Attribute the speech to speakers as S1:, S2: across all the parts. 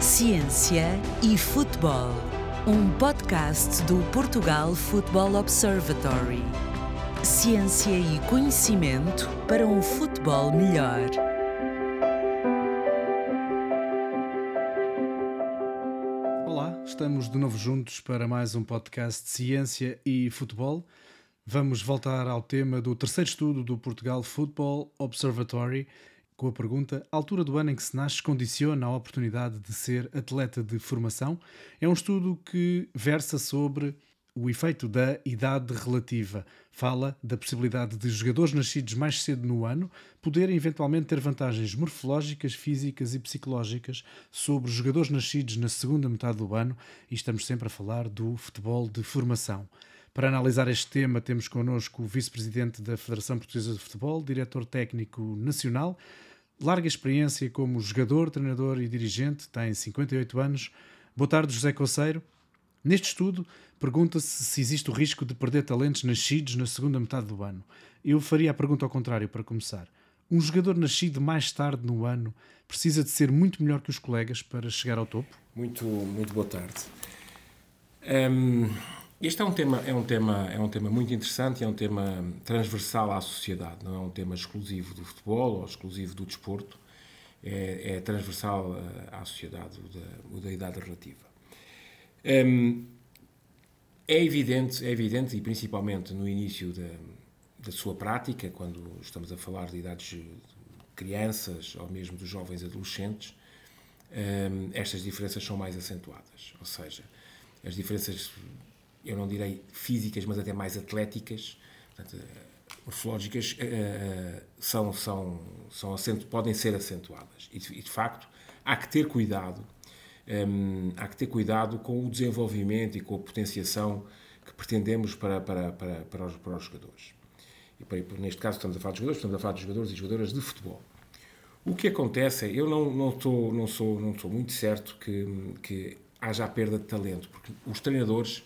S1: Ciência e Futebol, um podcast do Portugal Football Observatory. Ciência e conhecimento para um futebol melhor.
S2: Olá, estamos de novo juntos para mais um podcast de Ciência e Futebol. Vamos voltar ao tema do terceiro estudo do Portugal Football Observatory com a pergunta: a altura do ano em que se nasce condiciona a oportunidade de ser atleta de formação? É um estudo que versa sobre o efeito da idade relativa. Fala da possibilidade de jogadores nascidos mais cedo no ano poderem eventualmente ter vantagens morfológicas, físicas e psicológicas sobre jogadores nascidos na segunda metade do ano, e estamos sempre a falar do futebol de formação. Para analisar este tema, temos connosco o vice-presidente da Federação Portuguesa de Futebol, diretor técnico nacional, larga experiência como jogador, treinador e dirigente, tem 58 anos. Boa tarde, José Coceiro. Neste estudo, pergunta-se se existe o risco de perder talentos nascidos na segunda metade do ano. Eu faria a pergunta ao contrário para começar. Um jogador nascido mais tarde no ano precisa de ser muito melhor que os colegas para chegar ao topo?
S3: Muito, muito boa tarde. Um, este é um tema é um tema é um tema muito interessante, é um tema transversal à sociedade, não é um tema exclusivo do futebol ou exclusivo do desporto, é, é transversal eh, à sociedade da, da idade relativa. Um, é evidente, é evidente e principalmente no início da, da sua prática, quando estamos a falar de idades de crianças ou mesmo dos jovens adolescentes, um, estas diferenças são mais acentuadas, ou seja, as diferenças eu não direi físicas, mas até mais atléticas, portanto, morfológicas, uh, são, são, são acento, podem ser acentuadas. E de, facto, há que ter cuidado, um, há que ter cuidado com o desenvolvimento e com a potenciação que pretendemos para, para, para, para, os, para os jogadores. E para, neste caso estamos a falar de jogadores, estamos a falar de jogadores e jogadoras de futebol. O que acontece é, eu não, não, estou, não, sou, não sou muito certo que, que haja a perda de talento, porque os treinadores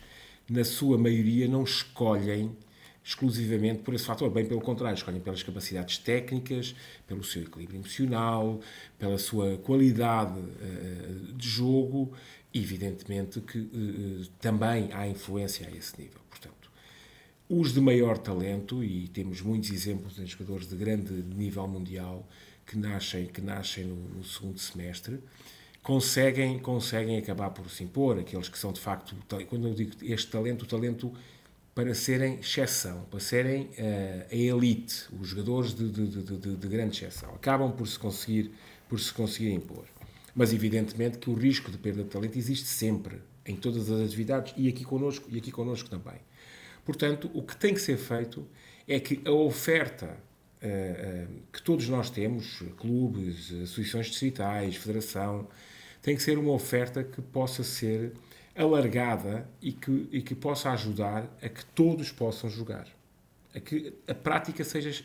S3: na sua maioria, não escolhem exclusivamente por esse fator, bem pelo contrário, escolhem pelas capacidades técnicas, pelo seu equilíbrio emocional, pela sua qualidade uh, de jogo, evidentemente que uh, também há influência a esse nível. Portanto, os de maior talento, e temos muitos exemplos de jogadores de grande nível mundial que nascem, que nascem no segundo semestre, conseguem, conseguem acabar por se impor, aqueles que são de facto, quando eu digo este talento, o talento para serem exceção, para serem uh, a elite, os jogadores de, de, de, de, grande exceção, acabam por se conseguir por se conseguir impor. Mas evidentemente que o risco de perda de talento existe sempre em todas as atividades e aqui conosco e aqui conosco também. Portanto, o que tem que ser feito é que a oferta uh, uh, que todos nós temos, clubes, associações distritais, federação, tem que ser uma oferta que possa ser alargada e que, e que possa ajudar a que todos possam jogar. A que a prática seja,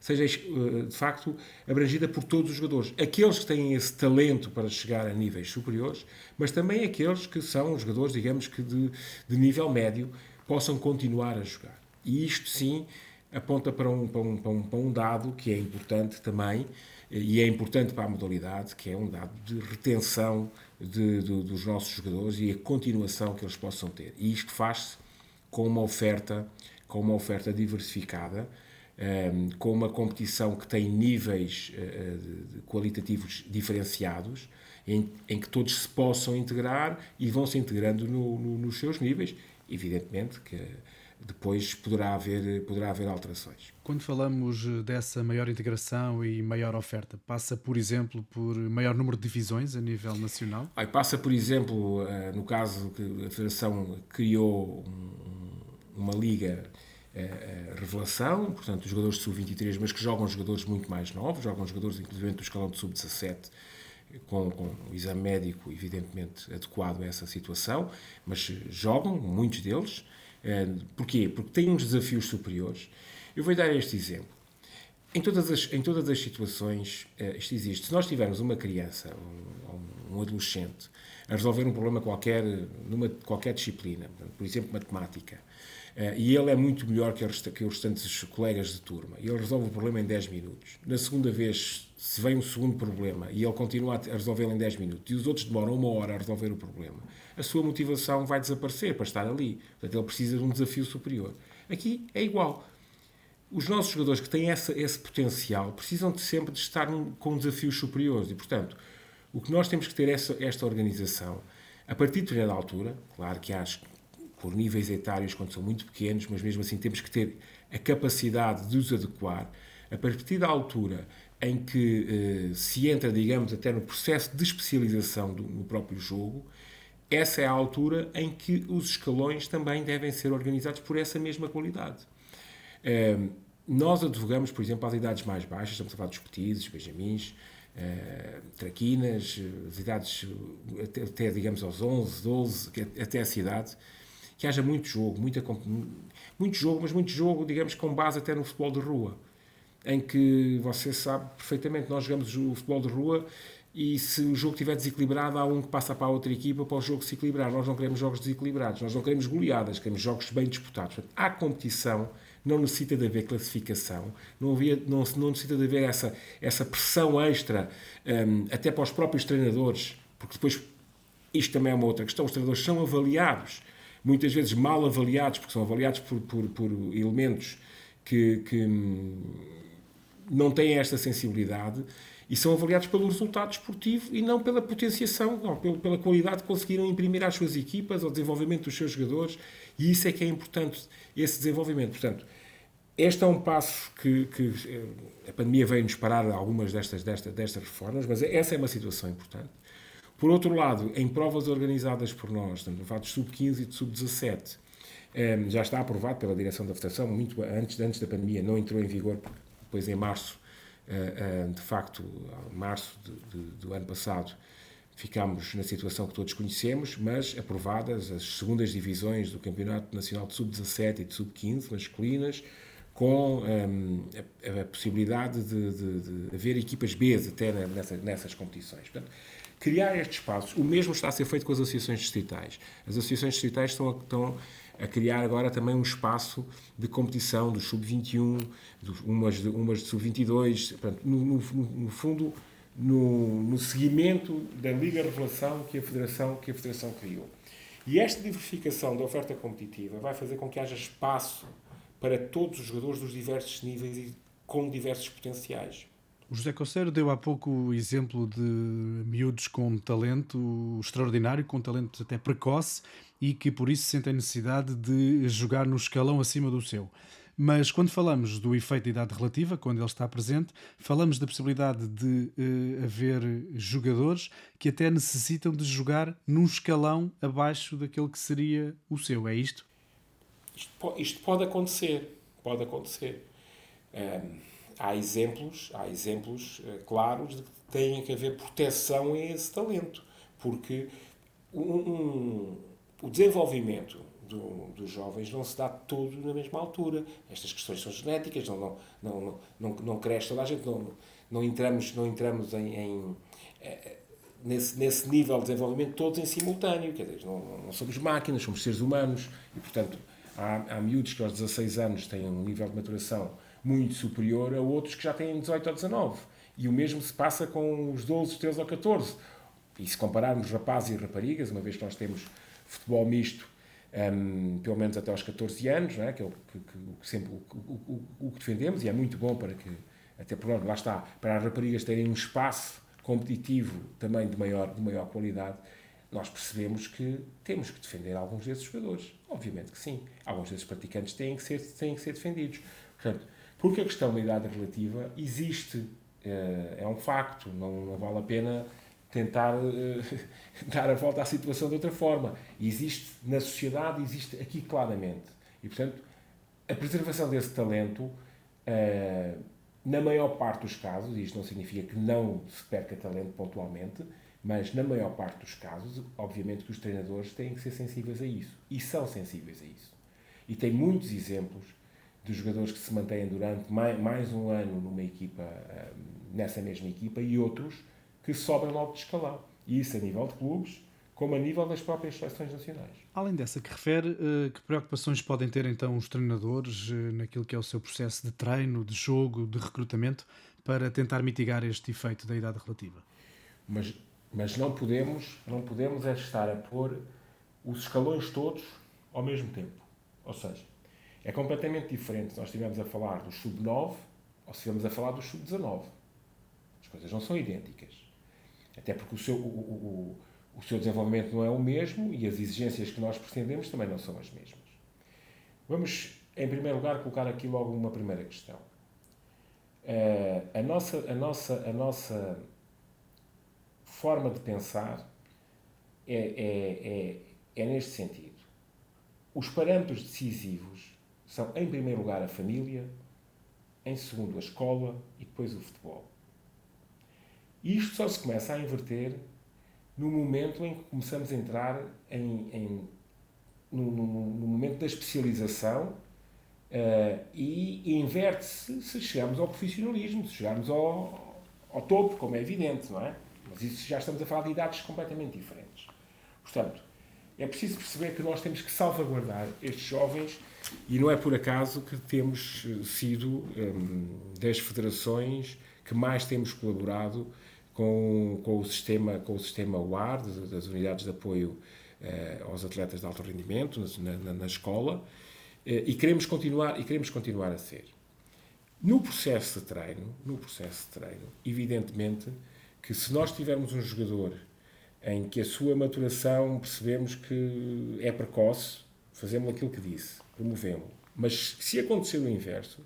S3: seja eh, de facto abrangida por todos os jogadores. Aqueles que têm esse talento para chegar a níveis superiores, mas também aqueles que são jogadores, digamos que de, de nível médio, possam continuar a jogar. E isto sim aponta para um, para um, para um, para um dado que é importante também, e é importante para a modalidade, que é um dado de retenção de, de, dos nossos jogadores e a continuação que eles possam ter. E isto faz-se com uma oferta, com uma oferta diversificada, um, ehm, com uma competição que tem níveis uh, qualitativos diferenciados, em, em, que todos se possam integrar e vão se integrando no, no, nos seus níveis. Evidentemente que depois poderá haver, poderá haver alterações.
S2: Quando falamos dessa maior integração e maior oferta, passa, por exemplo, por maior número de divisões a nível nacional?
S3: Aí passa, por exemplo, eh, no caso que a Federação criou uma liga eh, eh, revelação, portanto, os jogadores de sub-23, mas que jogam jogadores muito mais novos, jogam jogadores, inclusive, do escalão de sub-17, com, com o exame médico, evidentemente, adequado a essa situação, mas jogam, muitos deles, porquê? Porque têm uns desafios superiores. Eu vou dar este exemplo. em todas as, em todas as situações uh, isto existe. Se nós tivermos uma criança, um, um, adolescente, a resolver um problema qualquer, numa qualquer disciplina, por exemplo, matemática, e ele é muito melhor que os restantes colegas de turma, e ele resolve o problema em 10 minutos. Na segunda vez, se vem um segundo problema e ele continua a resolvê-lo em 10 minutos, e os outros demoram uma hora a resolver o problema, a sua motivação vai desaparecer para estar ali. Portanto, ele precisa de um desafio superior. Aqui é igual os nossos jogadores que têm essa, esse potencial precisam de sempre de estar com desafios superiores e, portanto, o que nós temos que ter essa, esta organização, a partir de determinada altura, claro que acho por níveis etários quando são muito pequenos, mas mesmo assim temos que ter a capacidade de os adequar, a partir da altura em que eh, se entra, digamos, até no processo de especialização do, no próprio jogo, essa é a altura em que os escalões também devem ser organizados por essa mesma qualidade. Ehm, nós advogamos, por exemplo, às idades mais baixas, estamos a falar dos petizes, benjamins, uh, traquinas, as idades até, até, digamos, aos 11, 12, até essa idade, que haja muito jogo, muita, muito jogo, mas muito jogo, digamos, com base até no futebol de rua, em que você sabe perfeitamente, nós jogamos o futebol de rua e se o jogo estiver desequilibrado, há um que passa para a outra equipa para o jogo se equilibrar. Nós não queremos jogos desequilibrados, nós não queremos goleadas, queremos jogos bem disputados. Portanto, há competição não necessita de haver classificação, não, havia, não, não necessita de haver essa, essa pressão extra, um, até para os próprios treinadores, porque depois isto também é uma outra questão, os treinadores são avaliados, muitas vezes mal avaliados, porque são avaliados por, por, por elementos que, que hum, não têm esta sensibilidade e são avaliados pelo resultado desportivo e não pela potenciação, não, pela qualidade que conseguiram imprimir às suas equipas, ao desenvolvimento dos seus jogadores, e isso é que é importante, esse desenvolvimento. Portanto, este é um passo que, que eh, a pandemia veio-nos parar algumas destas, destas, destas reformas, mas essa é uma situação importante. Por outro lado, em provas organizadas por nós, a falar de sub-15 e de sub-17, eh, já está aprovado pela direção da Federação, muito antes, antes da pandemia, não entrou em vigor, porque depois em março eh, eh, de facto, março de, de, do ano passado, ficámos na situação que todos conhecemos, mas aprovadas as segundas divisões do Campeonato Nacional de Sub-17 e de Sub-15 masculinas, com ehm, a, a, possibilidade de, de, de, haver equipas B até nessa, nessas competições. Portanto, criar estes espaços, o mesmo está a ser feito com as associações distritais. As associações distritais estão, estão a criar agora também um espaço de competição do sub-21, umas de, umas de sub-22, no, no, no, fundo, no, no seguimento da Liga Revelação que a Federação, que a Federação criou. E esta diversificação da oferta competitiva vai fazer com que haja espaço para todos os jogadores dos diversos níveis e com diversos potenciais.
S2: O José Coceiro deu há pouco o exemplo de miúdos com talento extraordinário, com talento até precoce e que por isso sentem necessidade de jogar no escalão acima do seu. Mas quando falamos do efeito de idade relativa, quando ele está presente, falamos da possibilidade de uh, haver jogadores que até necessitam de jogar num escalão abaixo daquele que seria o seu. É isto?
S3: Isto, isto pode acontecer. Pode acontecer. Um há exemplos, há exemplos uh, claros de que tem que haver proteção a esse talento, porque um, um, o desenvolvimento do, dos jovens não se dá todo na mesma altura. Estas questões são genéticas, não, não, não, não, não cresce toda a gente, não, não entramos, não entramos em, em é, nesse, nesse nível de desenvolvimento todos em simultâneo, quer dizer, não, não somos máquinas, somos seres humanos e, portanto, há, há miúdos que aos 16 anos têm um nível de maturação muito superior a outros que já têm 18 ou 19. E o mesmo se passa com os 12, 13 ou 14. E se compararmos rapazes e raparigas, uma vez que nós temos futebol misto, um, pelo menos até aos 14 anos, é? que é o que, que sempre o, o, o, que defendemos, e é muito bom para que, até por lá está, para as raparigas terem um espaço competitivo também de maior, de maior qualidade, nós percebemos que temos que defender alguns desses jogadores. Obviamente que sim. Alguns desses praticantes têm que ser, têm que ser defendidos. Portanto, porque a questão da idade relativa existe, eh, é um facto, não, não vale a pena tentar uh, dar a volta à situação de outra forma. Existe na sociedade, existe aqui claramente. E, portanto, a preservação desse talento, uh, na maior parte dos casos, e isto não significa que não se perca talento pontualmente, mas na maior parte dos casos, obviamente que os treinadores têm que ser sensíveis a isso. E são sensíveis a isso. E tem muitos exemplos de jogadores que se mantêm durante mais, mais um ano numa equipa, nessa mesma equipa, e outros que sobem logo de escalão. E isso a nível de clubes, como a nível das próprias seleções nacionais.
S2: Além dessa que refere, eh, que preocupações podem ter então os treinadores eh, naquilo que é o seu processo de treino, de jogo, de recrutamento, para tentar mitigar este efeito da idade relativa?
S3: Mas, mas não podemos, não podemos é estar a pôr os escalões todos ao mesmo tempo. Ou seja, é completamente diferente se nós estivermos a falar do sub-9 ou se estivermos a falar do sub-19. As coisas não são idênticas. Até porque o seu, o, o, o seu desenvolvimento não é o mesmo e as exigências que nós pretendemos também não são as mesmas. Vamos, em primeiro lugar, colocar aqui logo uma primeira questão. Uh, a, nossa, a, nossa, a nossa forma de pensar é, é, é, é neste sentido. Os parâmetros decisivos são, em primeiro lugar, a família, em segundo, a escola e depois o futebol. Isto só se começa a inverter no momento em que começamos a entrar em, em no, no, no, momento da especialização uh, e, e inverte-se se chegarmos ao profissionalismo, se chegarmos ao, ao topo, como é evidente, não é? Mas isso já estamos a falar de idades completamente diferentes. Portanto, é preciso perceber que nós temos que salvaguardar estes jovens e não é por acaso que temos eh, sido um, das federações que mais temos colaborado com, com, o, sistema, com o sistema UAR, das unidades de apoio eh, aos atletas de alto rendimento na, na, na escola, eh, e, queremos continuar, e queremos continuar a ser. No processo de treino, no processo de treino, evidentemente que se nós tivermos um jogador em que a sua maturação percebemos que é precoce, fazemos aquilo que disse, promovemos. Mas se acontecer o inverso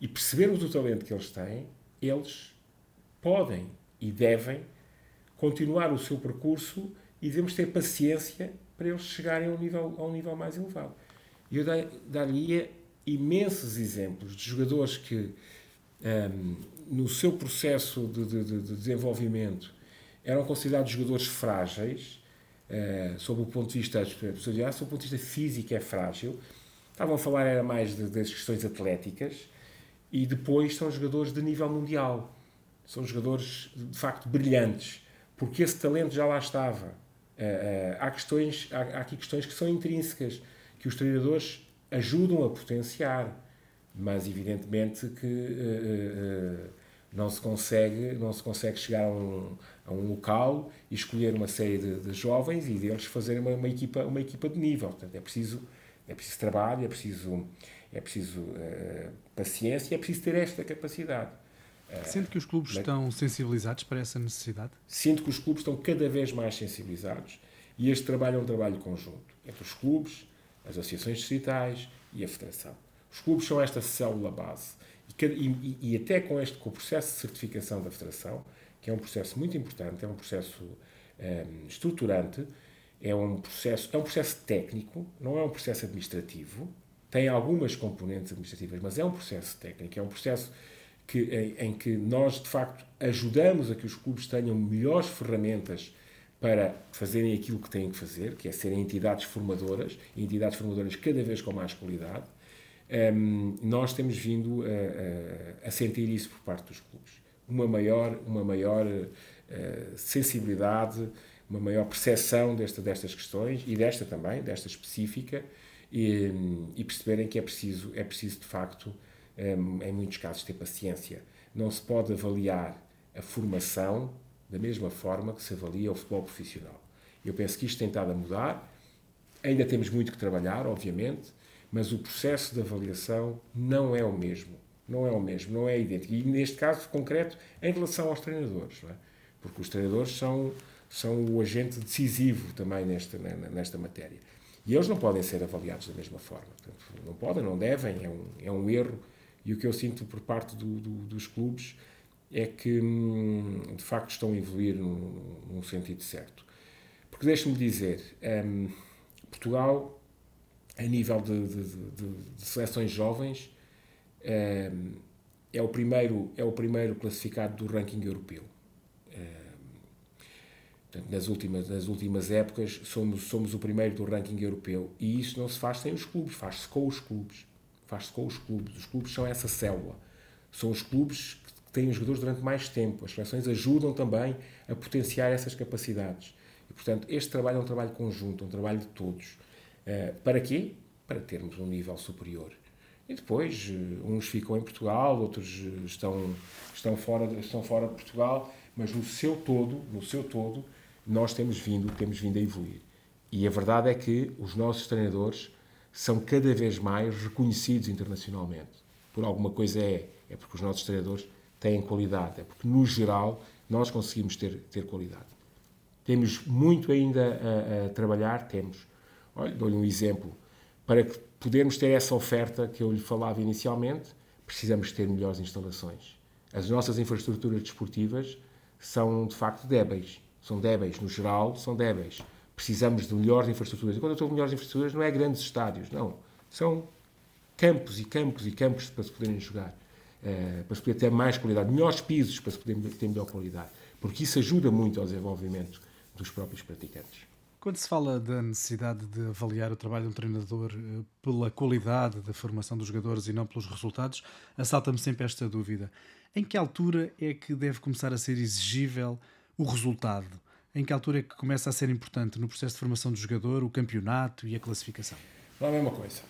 S3: e percebermos o talento que eles têm, eles podem e devem continuar o seu percurso e devemos ter paciência para eles chegarem a um nível, a um nível mais elevado. E eu daria imensos exemplos de jogadores que, um, no seu processo de, de, de, desenvolvimento, eram considerados jogadores frágeis, uh, sob o ponto de vista, sob o ponto de vista físico é frágil. Estavam a falar era mais das questões atléticas e depois são jogadores de nível mundial são jogadores de facto brilhantes, porque esse talento já lá estava. Uh, uh, há, questões, há, há, aqui questões que são intrínsecas, que os treinadores ajudam a potenciar, mas evidentemente que não, se consegue, não se consegue chegar a um, a um local e escolher uma série de, de jovens e deles fazerem uma, uma, equipa, uma equipa de nível. Portanto, é preciso, é preciso trabalho, é preciso, é preciso paciência, é preciso ter esta capacidade.
S2: Sente que os clubes estão sensibilizados para essa necessidade?
S3: Sinto que os clubes estão cada vez mais sensibilizados e este trabalho é um trabalho conjunto entre os clubes, as associações distritais e a federação. Os clubes são esta célula base e, e, e até com este com o processo de certificação da federação, que é um processo muito importante, é um processo um, estruturante, é um processo é um processo técnico, não é um processo administrativo. Tem algumas componentes administrativas, mas é um processo técnico, é um processo que, em, em, que nós, de facto, ajudamos a que os clubes tenham melhores ferramentas para fazerem aquilo que têm que fazer, que é serem entidades formadoras, entidades formadoras cada vez com mais qualidade, um, nós temos vindo a, a, sentir isso por parte dos clubes. Uma maior, uma maior uh, sensibilidade, uma maior percepção desta, destas questões e desta também, desta específica, e, e perceberem que é preciso, é preciso de facto em muitos casos, ter paciência. Não se pode avaliar a formação da mesma forma que se avalia o futebol profissional. Eu penso que isto tem estado a mudar. Ainda temos muito que trabalhar, obviamente, mas o processo de avaliação não é o mesmo. Não é o mesmo, não é idêntico. E neste caso concreto, em relação aos treinadores, é? porque os treinadores são, são o agente decisivo também nesta, nesta matéria. E eles não podem ser avaliados da mesma forma. Portanto, não podem, não devem, é um, é um erro e o que eu sinto por parte do, do, dos clubes é que, hum, de facto, estão a evoluir num, num sentido certo. Porque deixe-me dizer, um, Portugal, a nível de, de, de, de seleções jovens, um, é, o primeiro, é o primeiro classificado do ranking europeu. Um, portanto, nas últimas, nas últimas épocas, somos, somos o primeiro do ranking europeu. E isso não se faz sem os clubes, faz-se com os clubes faz-se com os clubes. Os clubes são essa célula. São os clubes que têm os jogadores durante mais tempo. As seleções ajudam também a potenciar essas capacidades. E, portanto, este trabalho é um trabalho conjunto, um trabalho de todos. Uh, para quê? Para termos um nível superior. E depois, uh, uns ficam em Portugal, outros uh, estão, estão, fora, estão fora de Portugal, mas no seu todo, no seu todo, nós temos vindo, temos vindo a evoluir. E a verdade é que os nossos treinadores são cada vez mais reconhecidos internacionalmente. Por alguma coisa é, é porque os nossos treinadores têm qualidade, é porque, no geral, nós conseguimos ter, ter qualidade. Temos muito ainda a, a trabalhar, temos. Olha, dou-lhe um exemplo. Para que podermos ter essa oferta que eu lhe falava inicialmente, precisamos ter melhores instalações. As nossas infraestruturas desportivas são, de facto, débeis. São débeis, no geral, são débeis. Precisamos de melhores infraestruturas. E quando eu estou de melhores infraestruturas, não é grandes estádios, não. São campos e campos e campos para se poderem jogar. Uh, para se poder ter mais qualidade, melhores pisos para se poder ter melhor qualidade, porque isso ajuda muito ao desenvolvimento dos próprios praticantes.
S2: Quando se fala da necessidade de avaliar o trabalho de um treinador eh, pela qualidade da formação dos jogadores e não pelos resultados, assalta-me sempre esta dúvida. Em que altura é que deve começar a ser exigível o resultado? Em que altura é que começa a ser importante no processo de formação do jogador o campeonato e a classificação?
S3: Não é a mesma coisa.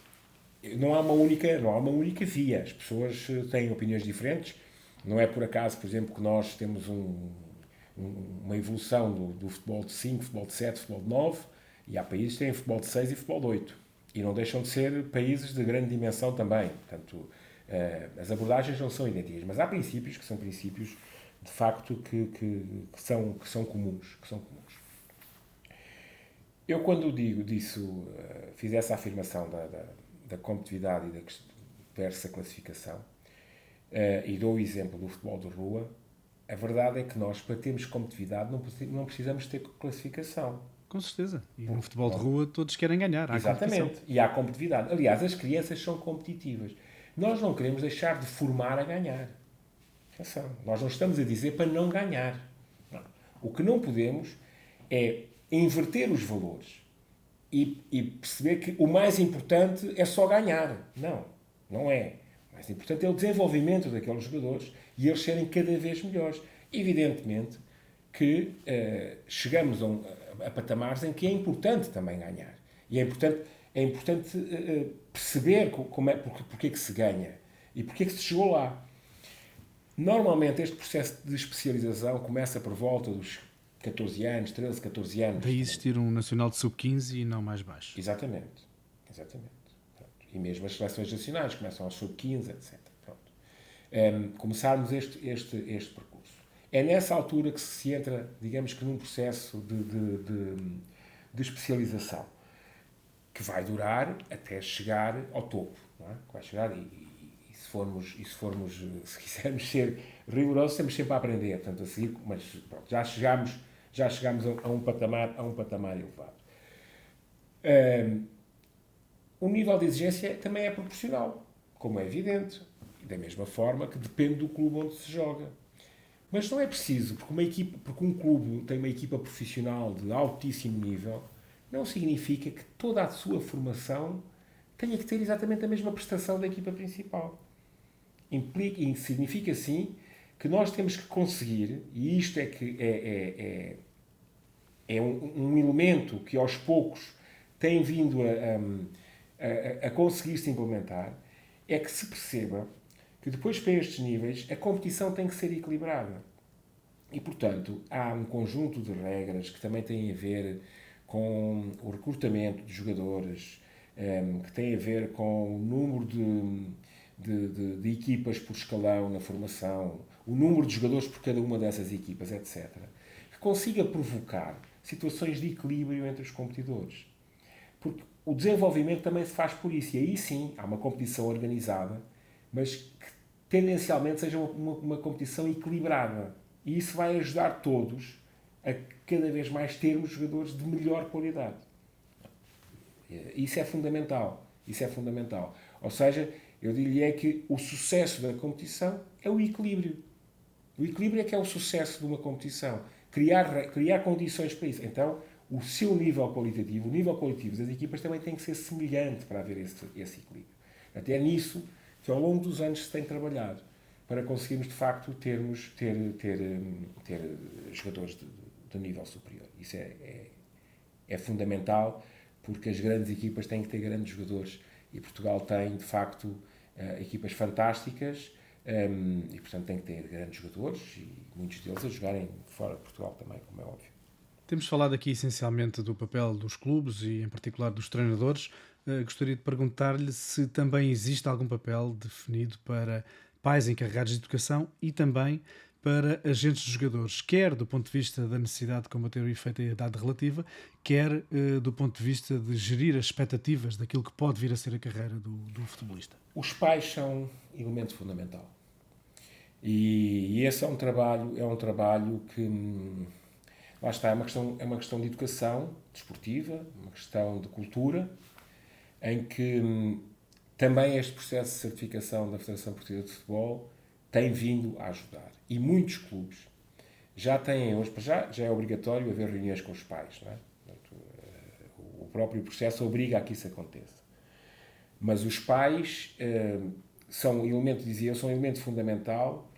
S3: Não há uma única, não há uma única via. As pessoas eh, têm opiniões diferentes. Não é por acaso, por exemplo, que nós temos um, uma evolução do, do, futebol de 5, futebol de 7, futebol de 9, e há países que têm futebol de 6 e futebol de 8. E não deixam de ser países de grande dimensão também. Portanto, uh, as abordagens não são idênticas, mas há princípios que são princípios, de facto, que, que, que são, que são comuns. Que são comuns. Eu, quando digo disso, uh, fiz essa afirmação da, da, da competitividade e da diversa classificação, uh, e dou o exemplo do futebol de rua, a verdade é que nós, para termos competitividade, não precisamos ter classificação.
S2: Com certeza. E no futebol de rua todos querem ganhar.
S3: Há Exatamente. E há competitividade. Aliás, as crianças são competitivas. Nós não queremos deixar de formar a ganhar. Atenção. Nós não estamos a dizer para não ganhar. Não. O que não podemos é inverter os valores e, e perceber que o mais importante é só ganhar. Não, não é. O mais importante é o desenvolvimento daqueles jogadores e eles serem cada vez melhores. Evidentemente que uh, chegamos a, um, a, patamares em que é importante também ganhar. E é importante, é importante uh, perceber como é, porque, porque é que se ganha e porque é que se chegou lá. Normalmente este processo de especialização começa por volta dos 14 anos, 13, 14 anos.
S2: Daí existir um nacional de sub-15 e não mais baixo.
S3: Exatamente. Exatamente. E mesmo as seleções nacionais começam aos sub-15, etc um, ehm, começarmos este, este, este percurso. É nessa altura que se entra, digamos que num processo de, de, de, de especialização, que vai durar até chegar ao topo. É? Vai chegar e, se formos, e se formos, se quisermos ser rigorosos, estamos sempre a aprender, portanto, a seguir, mas pronto, já chegamos, já chegamos a, a, um patamar, a um patamar elevado. Um, ehm, o nível de exigência também é proporcional, como é evidente da mesma forma que depende do clube onde se joga. Mas não é preciso, porque, uma equipa, porque um clube tem uma equipa profissional de altíssimo nível, não significa que toda a sua formação tenha que ter exatamente a mesma prestação da equipa principal. Implica, significa, sim, que nós temos que conseguir, e isto é que é, é, é, é um, um, elemento que aos poucos tem vindo a, a, a conseguir se implementar, é que se perceba que depois para estes níveis a competição tem que ser equilibrada. E, portanto, há um conjunto de regras que também têm a ver com o recrutamento de jogadores, ehm, que têm a ver com o número de, de, de, de equipas por escalão na formação, o número de jogadores por cada uma dessas equipas, etc., que consiga provocar situações de equilíbrio entre os competidores. Porque o desenvolvimento também se faz por isso. E aí sim, há uma competição organizada mas que tendencialmente seja uma, uma, competição equilibrada. E isso vai ajudar todos a cada vez mais termos jogadores de melhor qualidade. Isso é fundamental. Isso é fundamental. Ou seja, eu diria que o sucesso da competição é o equilíbrio. O equilíbrio é que é o sucesso de uma competição. Criar, criar condições para isso. Então, o seu nível qualitativo, o nível qualitativo das equipas também tem que ser semelhante para haver esse, esse equilíbrio. Até nisso que ao longo dos anos se tem trabalhado para conseguirmos de facto termos, ter, ter, ter jogadores de, de nível superior. Isso é, é, é, fundamental porque as grandes equipas têm que ter grandes jogadores e Portugal tem de facto uh, equipas fantásticas um, ehm, e portanto tem que ter grandes jogadores e muitos deles a jogarem fora de Portugal também, como é óbvio.
S2: Temos falado aqui essencialmente do papel dos clubes e em particular dos treinadores. Uh, gostaria de perguntar-lhe se também existe algum papel definido para pais encarregados de educação e também para agentes de jogadores, quer do ponto de vista da necessidade de combater o efeito da idade relativa, quer uh, do ponto de vista de gerir as expectativas daquilo que pode vir a ser a carreira do, do futebolista.
S3: Os pais são elemento fundamental. E, e, esse é um trabalho, é um trabalho que hum, lá está, é uma questão, é uma questão de educação desportiva, uma questão de cultura, em que hum, também este processo de certificação da Federação Portuguesa de Futebol tem vindo a ajudar. E muitos clubes já têm hoje, já, já é obrigatório haver reuniões com os pais, não é? Eh, o próprio processo obriga a que isso aconteça. Mas os pais uh, são elemento, dizia eu, são elemento fundamental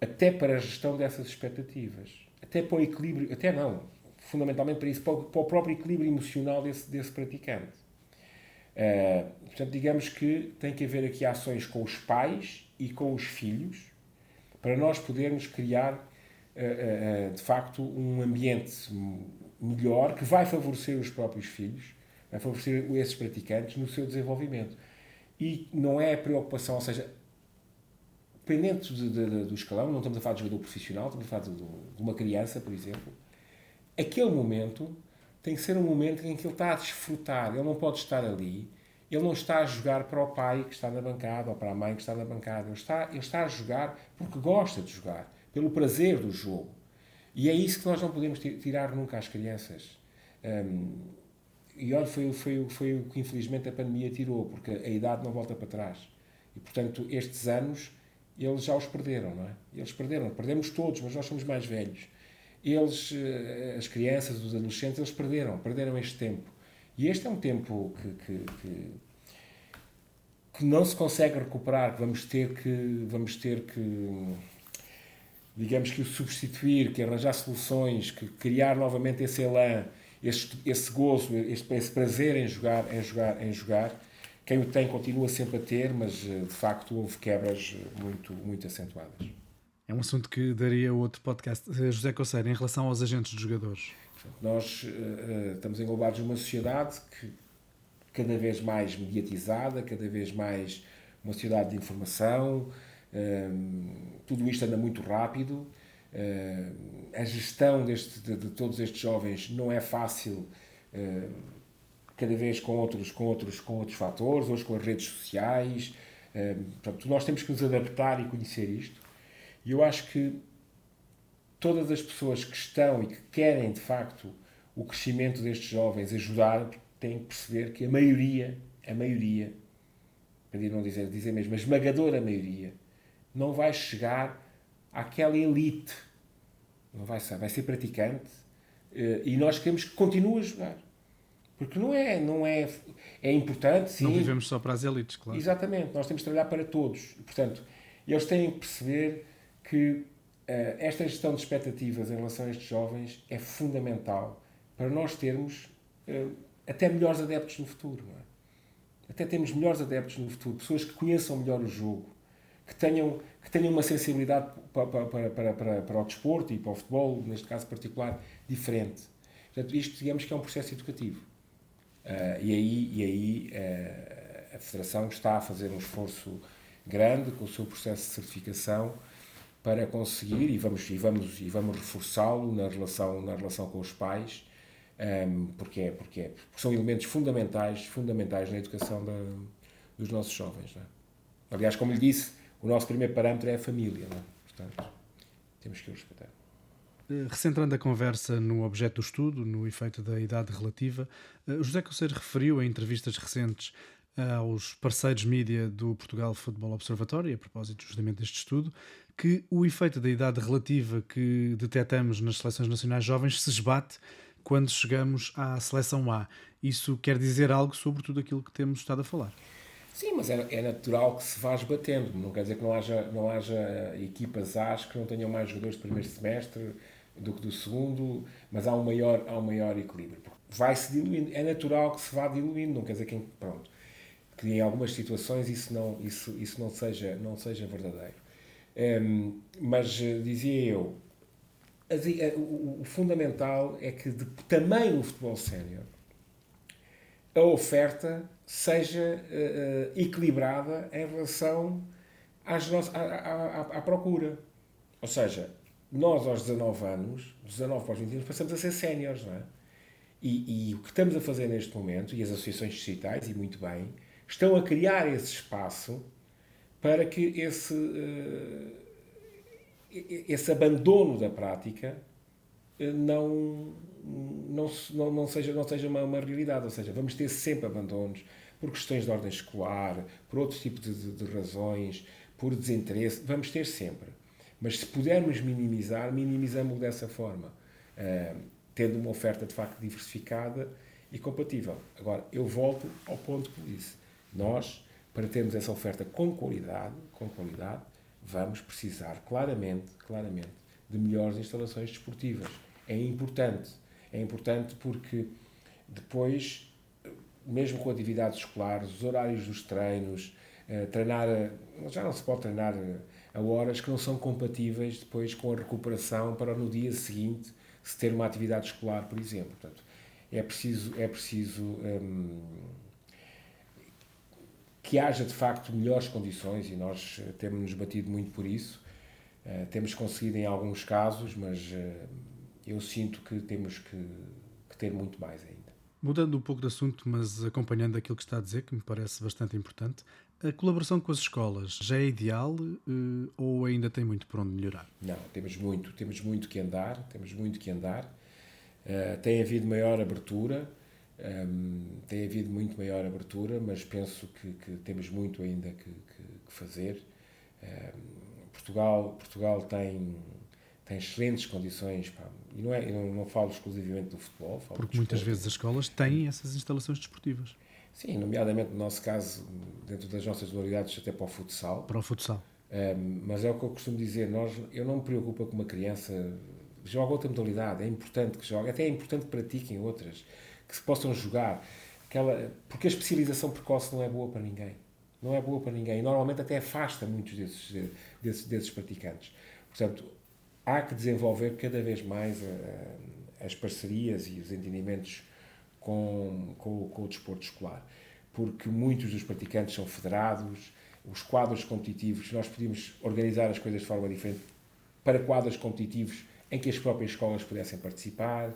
S3: até para a gestão dessas expectativas, até para o equilíbrio, até não, fundamentalmente para isso, para o, para o próprio equilíbrio emocional desse, desse praticante. Uh, portanto, digamos que tem que haver aqui ações com os pais e com os filhos para nós podermos criar, uh, uh, de facto, um ambiente melhor que vai favorecer os próprios filhos, vai favorecer esses praticantes no seu desenvolvimento. E não é a preocupação, ou seja, dependente de, de, do escalão, não estamos a falar de jogador profissional, estamos a falar de, de uma criança, por exemplo, aquele momento tem que ser um momento em que ele está a desfrutar, ele não pode estar ali, ele não está a jogar para o pai que está na bancada ou para a mãe que está na bancada, ele está, ele está a jogar porque gosta de jogar, pelo prazer do jogo. E é isso que nós não podemos tirar nunca às crianças. Um, e olha, foi, foi, foi o que infelizmente a pandemia tirou, porque a idade não volta para trás. E portanto, estes anos, eles já os perderam, não é? Eles perderam, perdemos todos, mas nós somos mais velhos eles, eh, as crianças, os adolescentes, eles perderam, perderam este tempo. E este é um tempo que, que, que, que não se consegue recuperar, que vamos ter que, vamos ter que, digamos que o substituir, que arranjar soluções, que criar novamente esse elan, esse, esse gozo, esse, esse prazer em jogar, em jogar, em jogar. Quem o tem continua sempre a ter, mas eh, de facto houve quebras muito, muito acentuadas.
S2: É um assunto que daria outro podcast. Eh, José Coceiro, em relação aos agentes dos jogadores.
S3: Nós uh, estamos englobados numa sociedade que cada vez mais mediatizada, cada vez mais uma sociedade de informação, uh, tudo isto anda muito rápido. Uh, a gestão deste, de, de, todos estes jovens não é fácil, cada vez com outros, com, outros, com outros fatores, hoje com as redes sociais. portanto, nós temos que nos adaptar e conhecer isto. E eu acho que todas as pessoas que estão e que querem, de facto, o crescimento destes jovens, ajudar, têm que perceber que a maioria, a maioria, para não dizer, dizer mesmo, a esmagadora maioria, não vai chegar àquela elite. Não vai ser, vai ser praticante eh, e nós queremos que continue a jogar. Porque não é, não é, é importante, sim.
S2: Não vivemos só para as elites, claro.
S3: Exatamente, nós temos de trabalhar para todos. Portanto, eles têm que perceber que uh, esta gestão de expectativas em relação a estes jovens é fundamental para nós termos uh, até melhores adeptos no futuro. Não é? Até termos melhores adeptos no futuro, pessoas que conheçam melhor o jogo, que tenham, que tenham uma sensibilidade para, para, para, para, para o desporto e para o futebol, neste caso particular, diferente. Portanto, isto, digamos que é um processo educativo. Uh, e aí, e aí uh, a Federação está a fazer um esforço grande com o seu processo de certificação para conseguir e vamos e vamos e vamos reforçá-lo na relação na relação com os pais um, ehm, porque é porque é porque são elementos fundamentais fundamentais na educação da, dos nossos jovens é? aliás como lhe disse o nosso primeiro parâmetro é a família é? portanto temos que o respeitar
S2: eh, Recentrando a conversa no objeto do estudo, no efeito da idade relativa, eh, José Coceiro referiu em entrevistas recentes aos parceiros mídia do Portugal Football Observatory, a propósito justamente deste estudo, que o efeito da idade relativa que detectamos nas seleções nacionais jovens se esbate quando chegamos à seleção A. Isso quer dizer algo sobre tudo aquilo que temos estado a falar?
S3: Sim, mas é, é, natural que se vá esbatendo. Não quer dizer que não haja, não haja equipas A's que não tenham mais jogadores do primeiro semestre do que do segundo, mas há um maior, há um maior equilíbrio. Vai-se diluindo. É natural que se vá diluindo, não quer dizer que, pronto, que em algumas situações isso não, isso, isso não, seja, não seja verdadeiro. Um, mas eh, dizia eu, eh, o, fundamental é que de, também no futebol sénior a oferta seja uh, equilibrada em relação às nossas, à, à, à, procura. Ou seja, nós aos 19 anos, 19 para os 20 anos, passamos a ser séniores, não é? E, e, o que estamos a fazer neste momento, e as associações digitais, e muito bem, estão a criar esse espaço para que esse, uh, esse abandono da prática não, não, não, não seja, não seja uma, uma realidade. Ou seja, vamos ter sempre abandonos por questões de ordem escolar, por outro tipo de, de, de razões, por desinteresse. Vamos ter sempre. Mas se pudermos minimizar, minimizamos dessa forma, uh, tendo uma oferta de facto diversificada e compatível. Agora, eu volto ao ponto que disse. Nós, para termos essa oferta com qualidade, com qualidade, vamos precisar claramente, claramente, de melhores instalações desportivas. É importante. É importante porque depois, mesmo com atividades escolares, os horários dos treinos, eh, treinar, já não se pode treinar a horas que não são compatíveis depois com a recuperação para no dia seguinte se ter uma atividade escolar, por exemplo. Portanto, é preciso, é preciso hum, que haja de facto melhores condições e nós eh, temos nos batido muito por isso. Uh, temos conseguido em alguns casos, mas uh, eu sinto que temos que, que, ter muito mais ainda.
S2: Mudando um pouco de assunto, mas acompanhando aquilo que está a dizer, que me parece bastante importante, a colaboração com as escolas já é ideal uh, ou ainda tem muito por onde melhorar?
S3: Não, temos muito, temos muito que andar, temos muito que andar. Uh, tem havido maior abertura, um, ehm, tem havido muito maior abertura, mas penso que, que temos muito ainda que, que, que fazer. Um, ehm, Portugal, Portugal tem tem excelentes condições. Pá. E não, é, eu não falo exclusivamente do futebol.
S2: Porque muitas vezes as escolas têm essas instalações desportivas.
S3: Sim, nomeadamente no nosso caso, dentro das nossas dualidades, até para o futsal.
S2: Para o futsal.
S3: Um, mas é o que eu costumo dizer, nós, eu não me preocupo com uma criança joga outra modalidade, é importante que jogue, até é importante que pratiquem outras, que se possam jogar, aquela, porque a especialização precoce não é boa para ninguém. Não é boa para ninguém. E normalmente até afasta muitos desses, desses, desses praticantes. Portanto, há que desenvolver cada vez mais a, as parcerias e os entendimentos com, com, com, o desporto escolar, porque muitos dos praticantes são federados, os quadros competitivos, nós podíamos organizar as coisas de forma diferente para quadros competitivos em que as próprias escolas pudessem participar.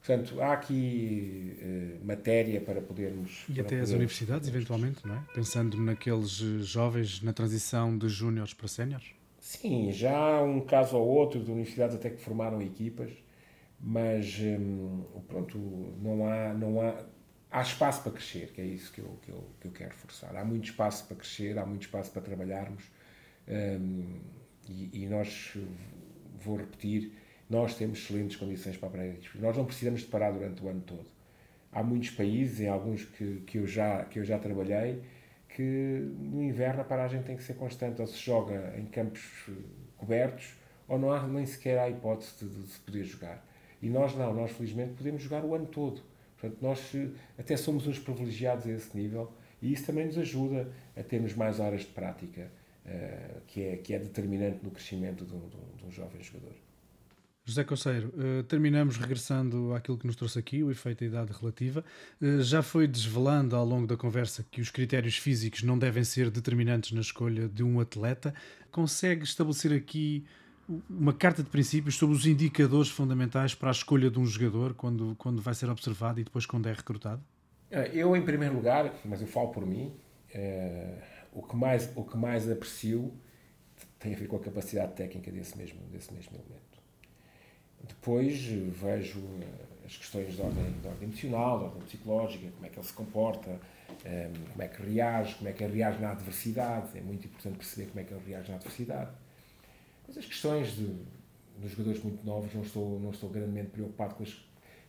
S3: Portanto, há aqui uh, matéria para podermos.
S2: E
S3: para
S2: até podermos, as universidades, eventualmente, não é? Pensando naqueles jovens na transição de júniores para séniores?
S3: Sim, já há um caso ou outro de universidades até que formaram equipas, mas hum, pronto, não há, não há, há espaço para crescer, que é isso que eu, que, eu, que eu quero forçar. Há muito espaço para crescer, há muito espaço para trabalharmos hum, e, e, nós, vou repetir, nós temos excelentes condições para aprender. Nós não precisamos de parar durante o ano todo. Há muitos países, em alguns que, que, eu, já, que eu já trabalhei, que no inverno a paragem tem que ser constante, ou se joga em campos cobertos, ou não há nem sequer a hipótese de, de, se poder jogar. E nós não, nós felizmente podemos jogar o ano todo. Portanto, nós eh, até somos uns privilegiados a esse nível e isso também nos ajuda a termos mais horas de prática, uh, que, é, que é determinante no crescimento de um, de um jovem jogador.
S2: José Coceiro, uh, terminamos regressando àquilo que nos trouxe aqui, o efeito da idade relativa. Já foi desvelando ao longo da conversa que os critérios físicos não devem ser determinantes na escolha de um atleta. Consegue estabelecer aqui uma carta de princípios sobre os indicadores fundamentais para a escolha de um jogador quando, quando vai ser observado e depois quando é recrutado?
S3: Eh, eu, em primeiro lugar, mas eu falo por mim, o, que mais, o que mais aprecio tem a ver com a capacidade técnica desse mesmo, desse mesmo elemento. Depois vejo eh, as questões de ordem, de ordem emocional, de ordem psicológica, como é que ele se comporta, ehm, como é que reage, como é que ele reage na adversidade. É muito importante perceber como é que ele reage na adversidade. Mas as questões de, dos jogadores muito novos, não estou, não estou grandemente preocupado com, as,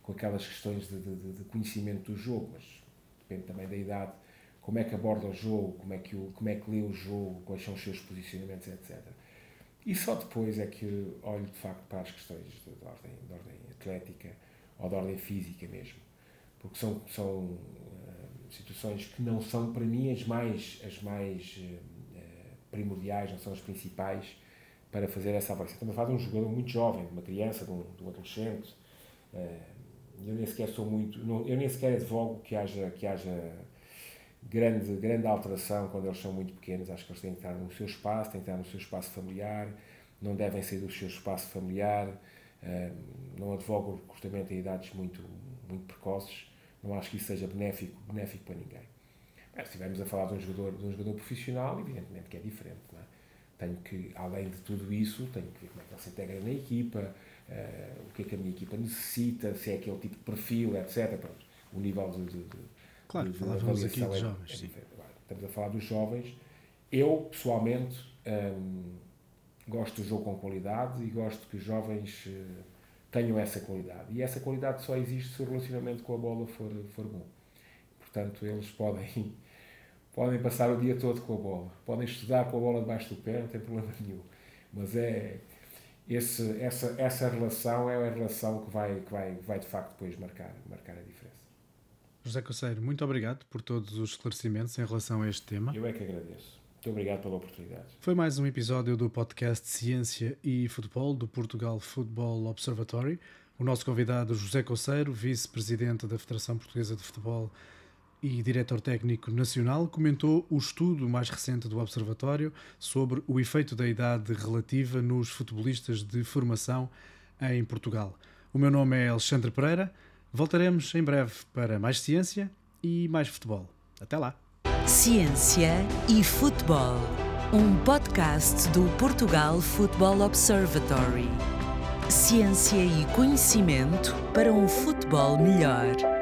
S3: com aquelas questões de, de, de conhecimento do jogo, mas depende também da idade com como é que aborda o jogo, como é que, o, como é que lê o jogo, quais são os seus posicionamentos, etc. E só depois é que olho de facto para as questões de, de ordem, de ordem atlética ou de ordem física mesmo. Porque são, são uh, situações que não são para mim as mais, as mais uh, primordiais, não são as principais para fazer essa avaliação. Estamos a falar de um jogador muito jovem, de uma criança, de um, de um adolescente. Uh, eu nem sequer sou muito, não, eu nem sequer advogo que haja, que haja grande, grande alteração quando eles são muito pequenos. Acho que eles têm que estar no seu espaço, têm que estar no seu espaço familiar, não devem sair do seu espaço familiar. Uh, não advogo o recrutamento em idades muito, muito precoces. Não acho que isso seja benéfico, benéfico para ninguém. Mas, se estivermos a falar de um jogador, de um jogador profissional, evidentemente que é diferente. É? Tenho que, além de tudo isso, tenho que ver como é que ele se integra na equipa, uh, o que é que a minha equipa necessita, se é aquele tipo de perfil, etc. Pronto, o nível de, de,
S2: Claro, de, falávamos aqui dos é, jovens. É sim.
S3: Estamos a falar dos jovens. Eu, pessoalmente, hum, gosto do jogo com qualidade e gosto que os jovens uh, tenham essa qualidade. E essa qualidade só existe se o relacionamento com a bola for, for bom. Portanto, eles podem, podem passar o dia todo com a bola, podem estudar com a bola debaixo do pé, não tem problema nenhum. Mas é esse, essa, essa relação é a relação que vai, que vai, vai de facto depois marcar, marcar a diferença.
S2: José Coceiro, muito obrigado por todos os esclarecimentos em relação a este tema.
S3: Eu é que agradeço. Muito obrigado pela oportunidade.
S2: Foi mais um episódio do podcast Ciência e Futebol do Portugal Football Observatory. O nosso convidado, José Coceiro, vice-presidente da Federação Portuguesa de Futebol e diretor técnico nacional, comentou o estudo mais recente do Observatório sobre o efeito da idade relativa nos futebolistas de formação em Portugal. O meu nome é Alexandre Pereira. Voltaremos em breve para mais ciência e mais futebol. Até lá!
S1: Ciência e Futebol, um podcast do Portugal Football Observatory. Ciência e conhecimento para um futebol melhor.